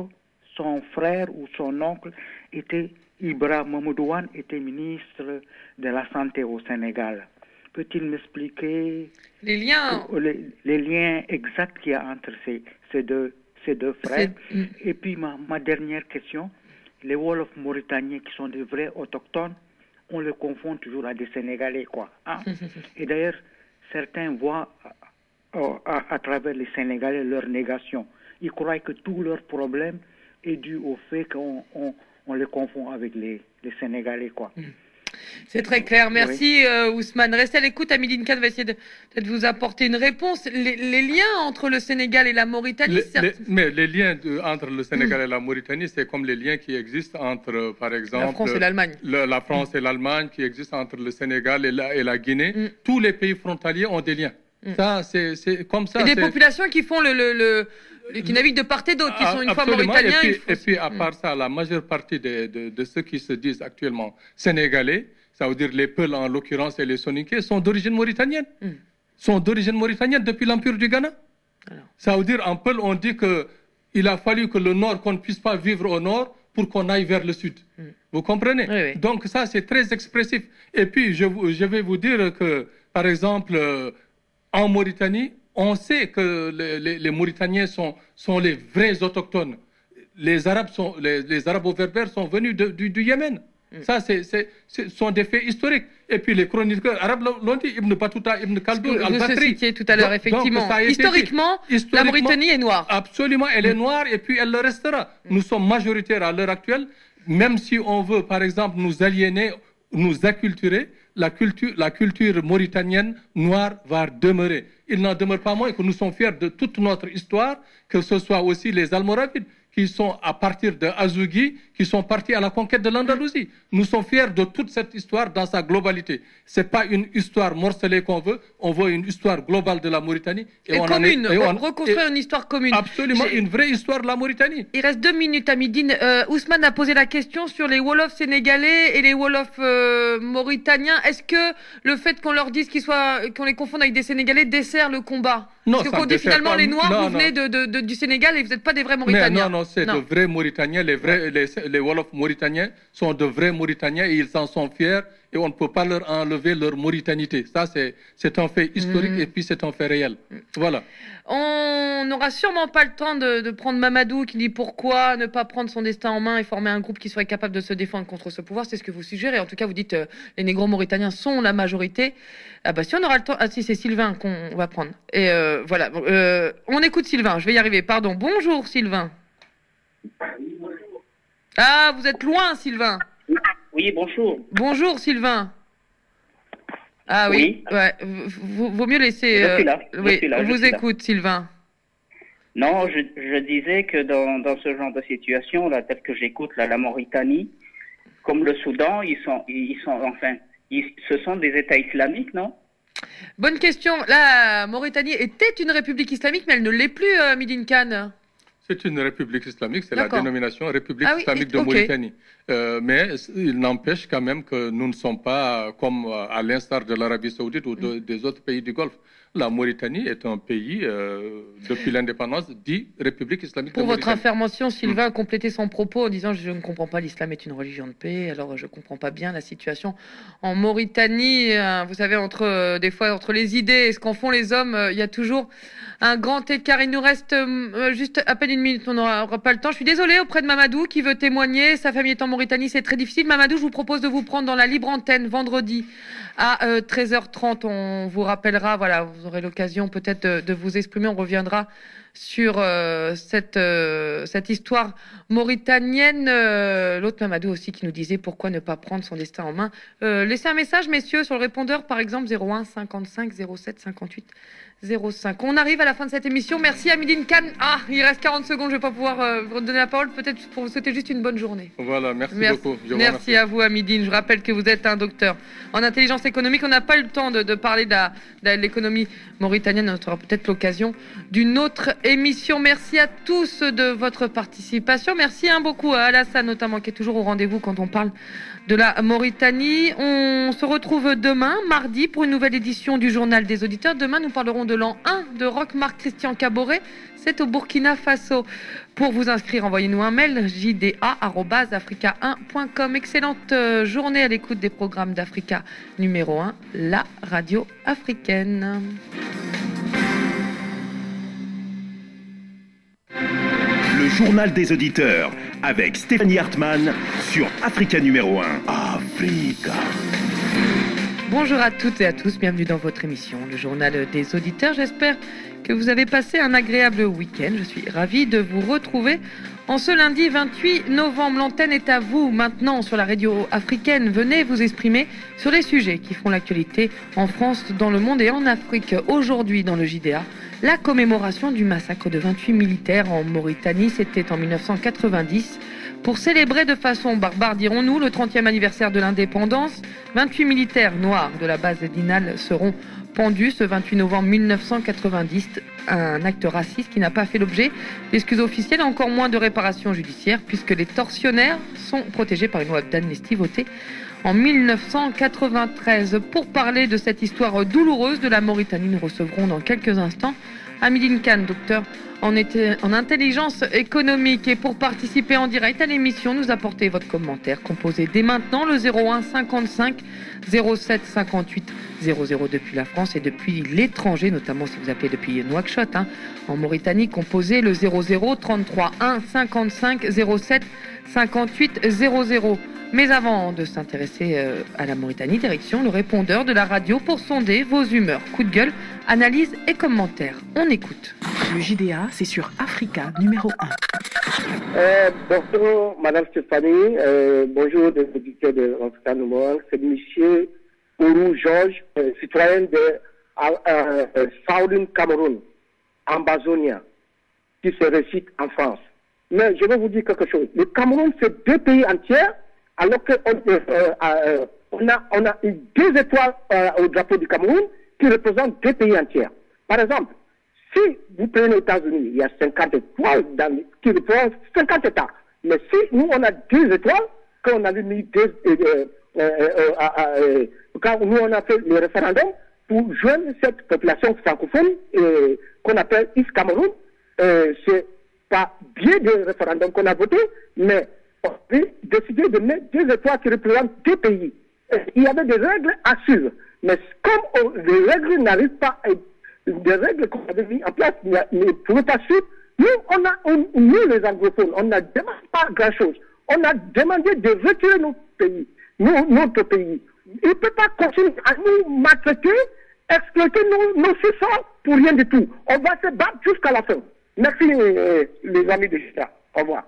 son frère ou son oncle était Ibrahim Mamoudouane, était ministre de la Santé au Sénégal. Peut-il m'expliquer Les liens. les, les liens exacts qu'il y a entre ces, ces, deux, ces deux frères? Et puis ma, ma dernière question, les Wolofs mauritaniens qui sont des vrais autochtones, on les confond toujours à des Sénégalais, quoi. hein? Et d'ailleurs, certains voient euh, à, à travers les Sénégalais leur négation. Ils croient que tous leurs problèmes est dû au fait qu'on on, on les confond avec les, les Sénégalais, quoi. C'est très clair. Merci, euh, Ousmane. Restez à l'écoute. Améline Kahn va essayer de peut-être vous apporter une réponse. Les, les liens entre le Sénégal et la Mauritanie, Les- certes- les- mais les liens de- entre le Sénégal et la Mauritanie, c'est comme les liens qui existent entre, euh, par exemple, France et l'Allemagne. le- la France et l'Allemagne, qui existent entre le Sénégal et la, et la Guinée. Tous les pays frontaliers ont des liens. Ça, c'est comme ça. et des populations qui font le, le, le- le- qui naviguent de part et d'autre, qui sont une fois mauritaniens. Et puis, et puis, à part ça, la majeure partie de, de- de ceux qui se disent actuellement sénégalais, ça veut dire les Peuls en l'occurrence et les Soninké, sont d'origine mauritanienne. Hmm. Sont d'origine mauritanienne depuis l'Empire du Ghana. Ça veut dire, en Peul, on dit que il a fallu que le Nord, qu'on ne puisse pas vivre au Nord pour qu'on aille vers le Sud. Vous comprenez? Donc ça, c'est très expressif. Et puis, je vais vous dire que, par exemple, euh, en Mauritanie, on sait que les, les- les Mauritaniens sont, sont les vrais autochtones. Les Arabes sont, les, les Arabo-berbères sont venus de- du, du Yémen. Ça, c'est, c'est- ce sont des faits historiques. Et puis les chroniqueurs arabes l'ont dit, Ibn Battuta, Ibn Khaldoun, que vous tout à l'heure, donc, effectivement. dit. Historiquement, la Mauritanie est noire. Absolument, elle est noire et puis elle le restera. Nous sommes majoritaires à l'heure actuelle, même si on veut, par exemple, nous aliéner, nous acculturer, la culture, la culture mauritanienne noire va demeurer. Il n'en demeure pas moins que nous sommes fiers de toute notre histoire, que ce soit aussi les Almoravides qui sont à partir de Azugui, qui sont partis à la conquête de l'Andalousie. Nous sommes fiers de toute cette histoire dans sa globalité. C'est pas une histoire morcelée qu'on veut, on veut une histoire globale de la Mauritanie. Et, on commune, en est, et on- reconstruire une histoire commune. Absolument, une vraie histoire de la Mauritanie. Il reste deux minutes à Midine. Euh, Ousmane a posé la question sur les Wolofs sénégalais et les Wolofs euh, mauritaniens. Est-ce que le fait qu'on leur dise qu'ils soient, qu'on les confonde avec des Sénégalais dessert le combat? Non, Parce qu'on dit finalement pas. les Noirs, Non, vous non. venez de, de- de- du Sénégal et vous n'êtes pas des vrais Mais Mauritaniens. non, non, c'est de vrais Mauritaniens. Les, vrais, les, les Wolofs mauritaniens sont de vrais Mauritaniens et ils en sont fiers et on ne peut pas leur enlever leur mauritanité. Ça, c'est un fait historique Mhm. et puis c'est un fait réel. Voilà. On n'aura sûrement pas le temps de, de prendre Mamadou qui dit pourquoi ne pas prendre son destin en main et former un groupe qui serait capable de se défendre contre ce pouvoir. C'est ce que vous suggérez. En tout cas, vous dites euh, les négros mauritaniens sont la majorité. Ah bah si on aura le temps. Ah si, c'est Sylvain qu'on va prendre. Et euh, voilà. Euh, on écoute Sylvain. Je vais y arriver. Pardon. Bonjour Sylvain. Ah, vous êtes loin Sylvain. Oui, bonjour. Bonjour Sylvain. Ah oui. Ouais. Vaut mieux laisser. Je euh, suis là, je oui, suis là, on je vous suis là. écoute Sylvain. Non, je, je disais que dans, dans ce genre de situation, là, tel que j'écoute là, la Mauritanie, comme le Soudan, ils sont, ils sont, enfin, ils, ce sont des États islamiques, non? Bonne question. La Mauritanie était une république islamique, mais elle ne l'est plus, euh, Khan. C'est une république islamique, c'est la dénomination République Ah oui, islamique de. Mauritanie. Euh, mais il n'empêche quand même que nous ne sommes pas comme euh, à l'instar de l'Arabie saoudite ou de- des autres pays du Golfe. La Mauritanie est un pays, euh, depuis l'indépendance, dit République islamique Pour de votre information, Sylvain a complété son propos en disant Je ne comprends pas, l'islam est une religion de paix, alors je ne comprends pas bien la situation en Mauritanie. euh, vous savez, entre euh, des fois, entre les idées et ce qu'en font les hommes, euh, il y a toujours un grand écart. Il nous reste juste à peine une minute, on n'aura pas le temps. Je suis désolée auprès de Mamadou qui veut témoigner. Sa famille est en Mauritanie, c'est très difficile. Mamadou, je vous propose de vous prendre dans la libre antenne vendredi à euh, 13h30. On vous rappellera, voilà, vous aurez l'occasion peut-être de, de vous exprimer. On reviendra sur euh, cette, euh, cette histoire mauritanienne. Euh, L'autre Mamadou aussi qui nous disait pourquoi ne pas prendre son destin en main. Euh, laissez un message, messieurs, sur le répondeur, par exemple 01 55 07 58 05. On arrive à la fin de cette émission. Merci à Midine Khan. Ah, il reste 40 secondes, je ne vais pas pouvoir vous donner la parole. Peut-être pour vous souhaiter juste une bonne journée. Voilà, merci, Merci, beaucoup. Je merci à vous, Amidine. Je rappelle que vous êtes un docteur en intelligence économique. On n'a pas eu le temps de, de parler de l'économie mauritanienne. On aura peut-être l'occasion d'une autre émission. Merci à tous de votre participation. Merci hein, beaucoup à Alassane, notamment, qui est toujours au rendez-vous quand on parle de la Mauritanie. On se retrouve demain, mardi, pour une nouvelle édition du Journal des auditeurs. Demain, nous parlerons de l'an 1 de Rock Marc Christian Caboret. C'est au Burkina Faso. Pour vous inscrire, envoyez-nous un mail jda.africa1.com. Excellente euh, journée à l'écoute des programmes d'Africa numéro 1, la radio africaine. Le journal des auditeurs avec Stéphanie Hartmann sur Africa numéro 1. Africa. Bonjour à toutes et à tous, bienvenue dans votre émission, le journal des auditeurs. J'espère que vous avez passé un agréable week-end. Je suis ravie de vous retrouver en ce lundi 28 novembre. L'antenne est à vous maintenant sur la radio africaine. Venez vous exprimer sur les sujets qui font l'actualité en France, dans le monde et en Afrique. Aujourd'hui dans le JDA, la commémoration du massacre de 28 militaires en Mauritanie, c'était en 1990. Pour célébrer de façon barbare, dirons-nous, le 30e anniversaire de l'indépendance, 28 militaires noirs de la base d'Inal seront pendus ce 28 novembre 1990. Un acte raciste qui n'a pas fait l'objet d'excuses officielles, encore moins de réparation judiciaire, puisque les tortionnaires sont protégés par une loi d'amnistie votée en 1993. Pour parler de cette histoire douloureuse de la Mauritanie, nous recevrons dans quelques instants Amidine Khan, docteur en intelligence économique. Et pour participer en direct à l'émission, nous apportez votre commentaire. Composez dès maintenant le 01 55 07 58 00 depuis la France et depuis l'étranger, notamment si vous appelez depuis Nouakchott. hein. En Mauritanie, composez le 00 33 1 55 07 58 00. Mais avant de s'intéresser euh, à la Mauritanie, direction le répondeur de la radio pour sonder vos humeurs. Coup de gueule, analyse et commentaires. On écoute. Le JDA, c'est sur Africa numéro 1. Euh, bonjour, Madame Stéphanie. Euh, bonjour, des auditeurs de l'Africa numéro 1. C'est Monsieur Ourou Georges, euh, citoyen de euh, euh, Southern Cameroun, Ambazonia, qui se récite en France. Mais je vais vous dire quelque chose. Le Cameroun, c'est deux pays entiers, alors qu'on euh, euh, on a, on a eu deux étoiles euh, au drapeau du Cameroun qui représentent deux pays entiers. Par exemple, si vous prenez les États-Unis, il y a 50 étoiles qui représentent 50 États. Mais si nous, on a deux étoiles, quand on avait mis deux, euh, quand nous, on a fait le référendum pour joindre cette population francophone qu'on appelle East Cameroun, c'est pas bien de référendum qu'on a voté, mais décidé de mettre deux étoiles qui représentent deux pays. Il y avait des règles à suivre. Mais comme les règles n'arrivent pas des règles qu'on avait mis en place ne, pouvaient pas suivre, nous, on a, nous les anglophones, on n'a demandé pas grand-chose. On a demandé de retirer notre pays, nous- notre pays. Il ne peut pas continuer à nous maltraiter, exploiter nos, nos pour rien du tout. On va se battre jusqu'à la fin. Merci, euh, les amis de Gita. Au revoir.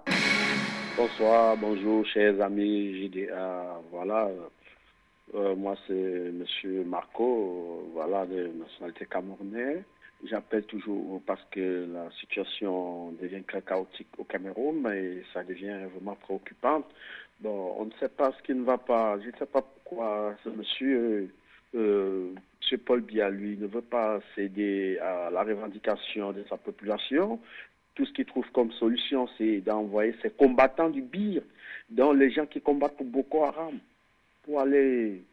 Bonsoir, bonjour, chers amis JDA. Voilà, euh, moi c'est Monsieur Marco, voilà, de nationalité camerounaise. J'appelle toujours parce que la situation devient très chaotique au Cameroun et ça devient vraiment préoccupant. Bon, on ne sait pas ce qui ne va pas. Je ne sais pas pourquoi ce monsieur, euh, monsieur Paul Biya, lui, ne veut pas céder à la revendication de sa population tout ce qu'il trouve comme solution, c'est d'envoyer ses combattants du BIR, dans les gens qui combattent pour Boko Haram, pour aller,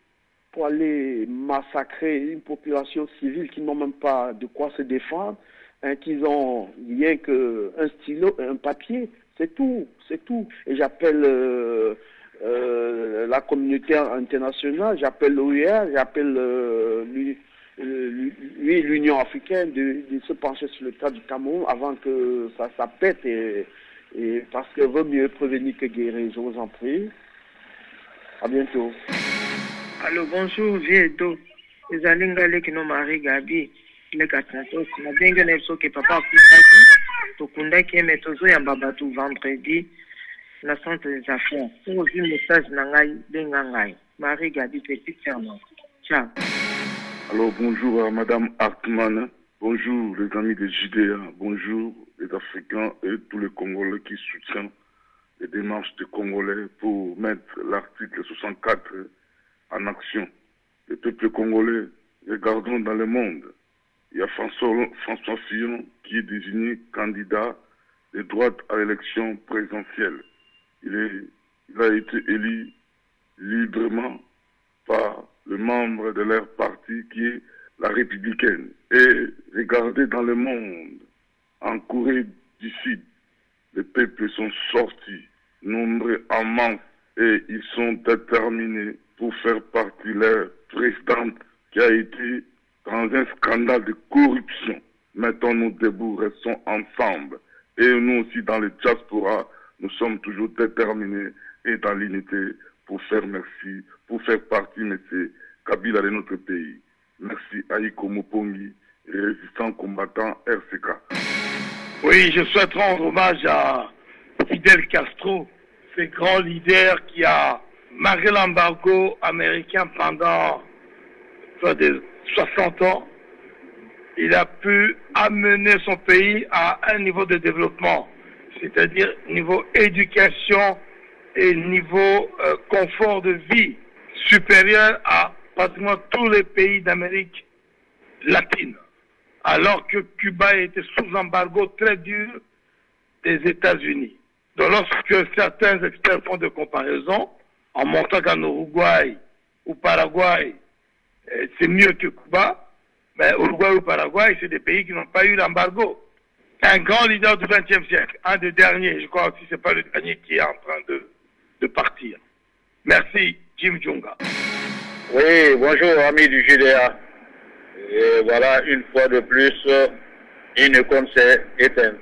pour aller massacrer une population civile qui n'ont même pas de quoi se défendre, hein, qu'ils ont rien qu'un stylo, un papier, c'est tout, c'est tout. Et j'appelle euh, euh, la communauté internationale, j'appelle l'OIR, j'appelle euh, euh, lui, l'Union africaine, de, de se pencher sur le cas du Cameroun avant que ça, ça pète. Et, et parce que vaut mieux prévenir que guérir. Je vous en prie. À bientôt. Allô, bonjour, Viedo. ezali ngai leki no marie gabi leka santos nabengi na biso ke papa akutaki tokundaki ye me tozoyamba bato vendredi na centre des affaires soki ozwi message na ngai benga marie gabi petit serment ciao Bonjour à Madame Hartmann, bonjour les amis de JDA, bonjour les Africains et tous les Congolais qui soutiennent les démarches des Congolais pour mettre l'article 64 en action. Le peuple congolais, regardons dans le monde. Il y a François, François Fillon qui est désigné candidat de droite à l'élection présidentielle. Il a été élu librement par le membre de leur parti qui est la républicaine. Et regardez dans le monde, en Corée du Sud, les peuples sont sortis, nombreux en masse, et ils sont déterminés pour faire partie leur présidente qui a été dans un scandale de corruption. Mettons-nous debout, restons ensemble. Et nous aussi, dans le diaspora, nous sommes toujours déterminés et dans l'unité pour faire merci, pour faire partie, monsieur Kabila de notre pays. Merci Aïko Mopongi, résistant combattant RCK. Oui, je souhaite rendre hommage à Fidel Castro, ce grand leader qui a marqué l'embargo américain pendant soit des 60 ans. Il a pu amener son pays à un niveau de développement, c'est-à-dire niveau éducation et niveau euh, confort de vie supérieur à pratiquement tous les pays d'Amérique latine alors que Cuba était sous embargo très dur des États-Unis. Donc lorsque certains experts font des comparaisons, en montrant qu'en Uruguay ou Paraguay, euh, c'est mieux que Cuba, mais Uruguay ou Paraguay, c'est des pays qui n'ont pas eu l'embargo. Un grand leader du XXe siècle, un des derniers, je crois aussi, c'est pas le dernier qui est en train de, de partir. Merci, Jim Junga. Oui, bonjour amis du JDA. Et voilà, une fois de plus, une icône s'est éteinte.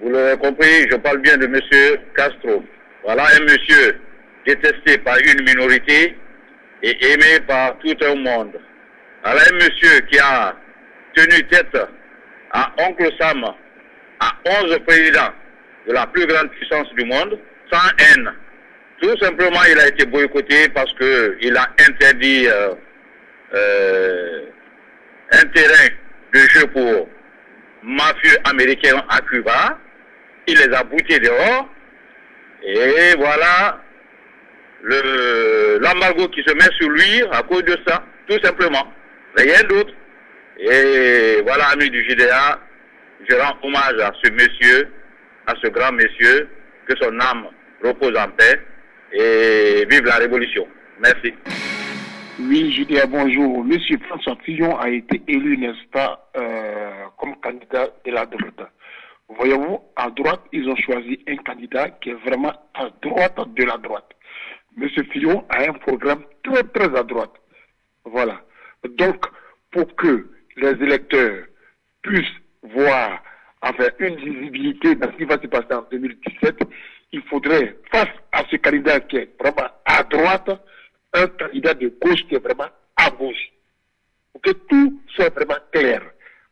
Vous l'aurez compris, je parle bien de Monsieur Castro. Voilà un monsieur détesté par une minorité et aimé par tout un monde. Voilà un monsieur qui a tenu tête à Oncle Sam, à 11 présidents de la plus grande puissance du monde, sans haine. Tout simplement, il a été boycotté parce qu'il a interdit euh, euh, un terrain de jeu pour mafieux américains à Cuba. il les a boutés dehors. Et voilà le l'embargo qui se met sur lui à cause de ça, tout simplement. Rien d'autre. Et voilà, amis du JDA, je rends hommage à ce monsieur, à ce grand monsieur, que son âme repose en paix et vive la révolution. Merci. Oui, JDA, bonjour. Monsieur François Fillon a été élu, n'est-ce pas, euh, comme candidat de la droite. Voyez-vous, à droite, ils ont choisi un candidat qui est vraiment à droite de la droite. Monsieur Fillon a un programme très, très à droite. Voilà. Donc, pour que les électeurs puissent voir, enfin, une visibilité dans ce qui va se passer en 2017, il faudrait, face à ce candidat qui est vraiment à droite, un candidat de gauche qui est vraiment à gauche. Pour que tout soit vraiment clair.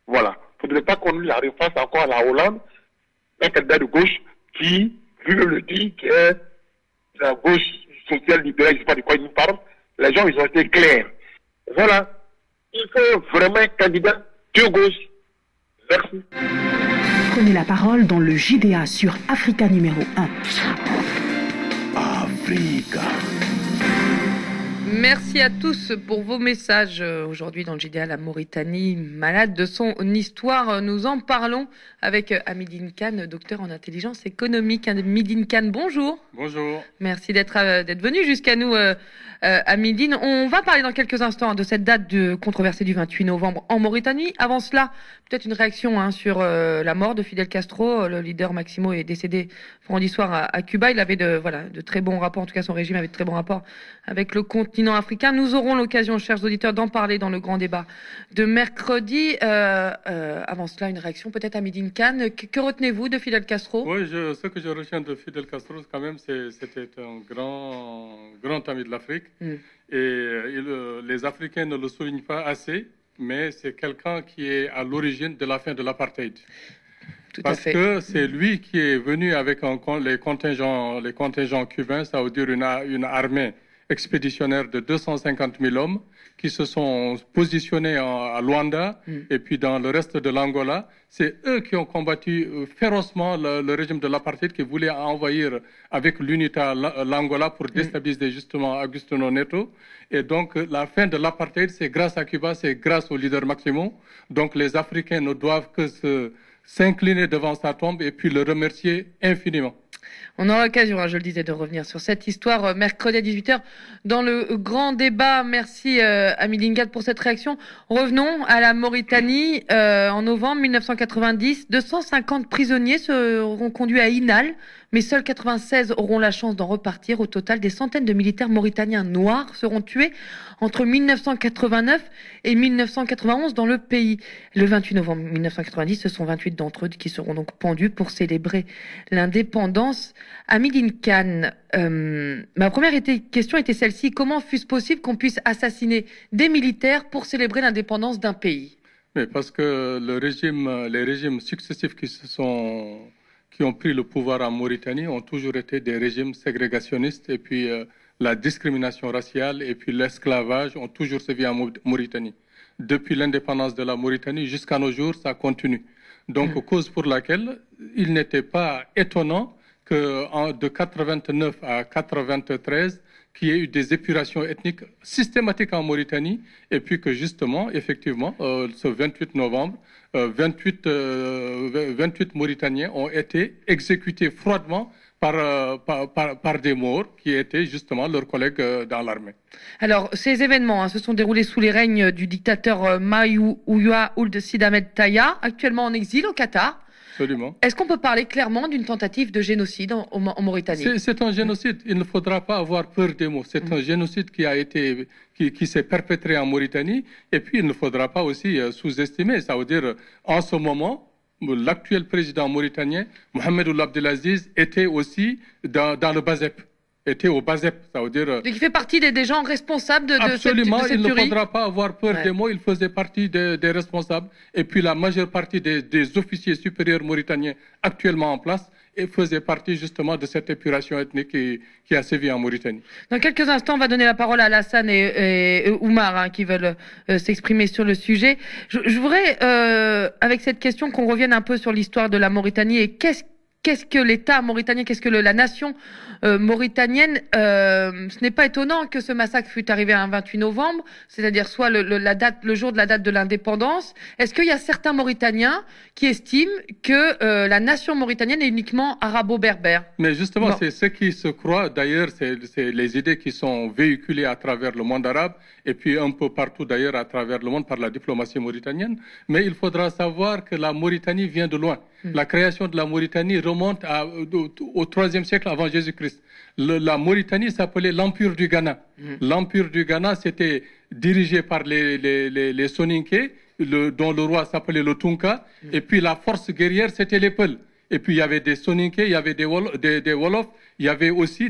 Voilà. Il ne faudrait pas qu'on arrive face encore à la Hollande, un candidat de gauche qui, vu le dit, qui est la gauche sociale libérale, je ne sais pas de quoi il nous parle, les gens, ils ont été clairs. Voilà. Il faut vraiment un candidat de gauche. Merci. Prenez la parole dans le JDA sur Africa numéro 1. Africa. Merci à tous pour vos messages. Euh, Aujourd'hui, dans le JDA, la Mauritanie, malade de son histoire. Nous en parlons avec euh, Amidine Khan, docteur en intelligence économique. Amidine Khan, bonjour. Bonjour. Merci d'être euh, d'être venu jusqu'à nous, Amidine. On va parler dans quelques instants hein, de cette date de controversée du 28 novembre en Mauritanie. Avant cela, peut-être une réaction hein, sur la mort de Fidel Castro. Le leader Maximo est décédé vendredi soir à, à Cuba. Il avait de voilà de très bons rapports. En tout cas, son régime avait de très bons rapports avec le continent africain. Nous aurons l'occasion, chers auditeurs, d'en parler dans le grand débat de mercredi. Euh, euh, avant cela, une réaction peut-être à Midine Khan. Que, que retenez-vous de Fidel Castro? Oui, je, ce que je retiens de Fidel Castro, quand même, c'est- c'était un grand, grand ami de l'Afrique. Mm. Et euh, les Africains ne le soulignent pas assez, mais c'est quelqu'un qui est à l'origine de la fin de l'apartheid. Tout Parce que c'est lui qui est venu avec un les, contingents, les contingents cubains, ça veut dire une, une armée expéditionnaire de 250 000 hommes qui se sont positionnés en- à Luanda et puis dans le reste de l'Angola. C'est eux qui ont combattu euh, férocement le, le régime de l'apartheid qui voulait envahir avec l'UNITA la- l'Angola pour déstabiliser justement Agustino Neto. Et donc euh, la fin de l'apartheid, c'est grâce à Cuba, c'est grâce au leader Maximo. Donc les Africains ne doivent que se s'incliner devant sa tombe et puis le remercier infiniment. On aura l'occasion, hein, je le disais, de revenir sur cette histoire euh, mercredi à 18h dans le grand débat. Merci euh, à Milingad pour cette réaction. Revenons à la Mauritanie. Euh, en novembre 1990, 250 prisonniers seront conduits à Inal, mais seuls 96 auront la chance d'en repartir. Au total, des centaines de militaires mauritaniens noirs seront tués entre 1989 et 1991 dans le pays. Le 28 novembre 1990, ce sont 28 d'entre eux qui seront donc pendus pour célébrer l'indépendance. Amidine Khan, euh, ma première question était celle-ci. Comment fut-ce possible qu'on puisse assassiner des militaires pour célébrer l'indépendance d'un pays? Mais parce que les régimes successifs qui se sont, qui ont pris le pouvoir en Mauritanie ont toujours été des régimes ségrégationnistes et puis euh, la discrimination raciale et puis l'esclavage ont toujours sévi en Mau- Mauritanie. Depuis l'indépendance de la Mauritanie jusqu'à nos jours, ça continue. Donc, cause pour laquelle il n'était pas étonnant que en- de 89 à 93, qu'il y ait eu des épurations ethniques systématiques en Mauritanie, et puis que justement, effectivement, euh, ce 28 novembre, euh, 28, euh, 28 Mauritaniens ont été exécutés froidement par, euh, par, par- des morts qui étaient justement leurs collègues euh, dans l'armée. Alors, ces événements hein, se sont déroulés sous les règnes du dictateur Maïou Ouya Ould Sid Ahmed Taya, actuellement en exil au Qatar. Absolument. Est-ce qu'on peut parler clairement d'une tentative de génocide en, Mauritanie C'est- un génocide. Il ne faudra pas avoir peur des mots. C'est un génocide qui a été, qui, qui s'est perpétré en Mauritanie. Et puis, il ne faudra pas aussi euh, sous-estimer. Ça veut dire, en ce moment, l'actuel président mauritanien, Mohamed Abdelaziz, était aussi dans, dans le BASEP. Était au BASEP. Ça veut dire, euh, Donc, il fait partie des, des gens responsables de, de cette, Absolument, de cette il ne faudra pas avoir peur Ouais. des mots. Il faisait partie des, des responsables. Et puis la majeure partie des, des officiers supérieurs mauritaniens actuellement en place et faisaient partie justement de cette épuration ethnique qui, qui a sévi en Mauritanie. Dans quelques instants, on va donner la parole à et- et Oumar hein, qui veulent euh, s'exprimer sur le sujet. Je, je voudrais, euh, avec cette question, qu'on revienne un peu sur l'histoire de la Mauritanie et qu'est-ce qu'est-ce que l'État mauritanien, qu'est-ce que le, la nation euh, mauritanienne. Euh, ce n'est pas étonnant que ce massacre fût arrivé un 28 novembre, c'est-à-dire soit le, le, la date, le jour de la date de l'indépendance. Est-ce qu'il y a certains Mauritaniens qui estiment que euh, la nation mauritanienne est uniquement arabo-berbère? Mais justement, c'est ce qui se croit. D'ailleurs, c'est les idées qui sont véhiculées à travers le monde arabe et puis un peu partout d'ailleurs à travers le monde par la diplomatie mauritanienne. Mais il faudra savoir que la Mauritanie vient de loin. La création de la Mauritanie remonte à- au, troisième siècle avant Jésus-Christ. La Mauritanie s'appelait l'Empire du Ghana. L'Empire du Ghana, c'était dirigé par les, les, les, les Soninké, le- dont le roi s'appelait le Tunka. Et puis la force guerrière, c'était les Peuls. Et puis il y avait des Soninké, il y avait des, Wol- des, des Wolofs, il y avait aussi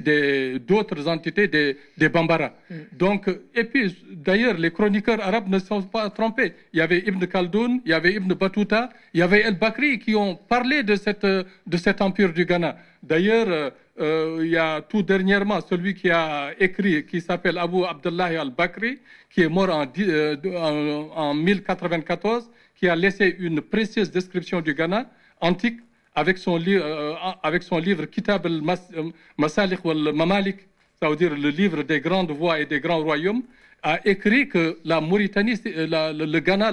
d'autres entités, des, des Bambara. Donc, euh, et puis d'ailleurs, les chroniqueurs arabes ne sont pas trompés. Il y avait Ibn Khaldoun, il y avait Ibn Battuta, il y avait El Bakri qui ont parlé de, cette, de cet empire du Ghana. D'ailleurs, euh, euh, il y a tout dernièrement celui qui a écrit, qui s'appelle Abu Abdullah al-Bakri, qui est mort en, dix- euh, en, en 1094, qui a laissé une précieuse description du Ghana antique avec son, li- euh, avec son livre Kitab al-Masalik wal Mamalik, ça veut dire le livre des grandes voies et des grands royaumes, a écrit que la Mauritanie, euh, la- le Ghana,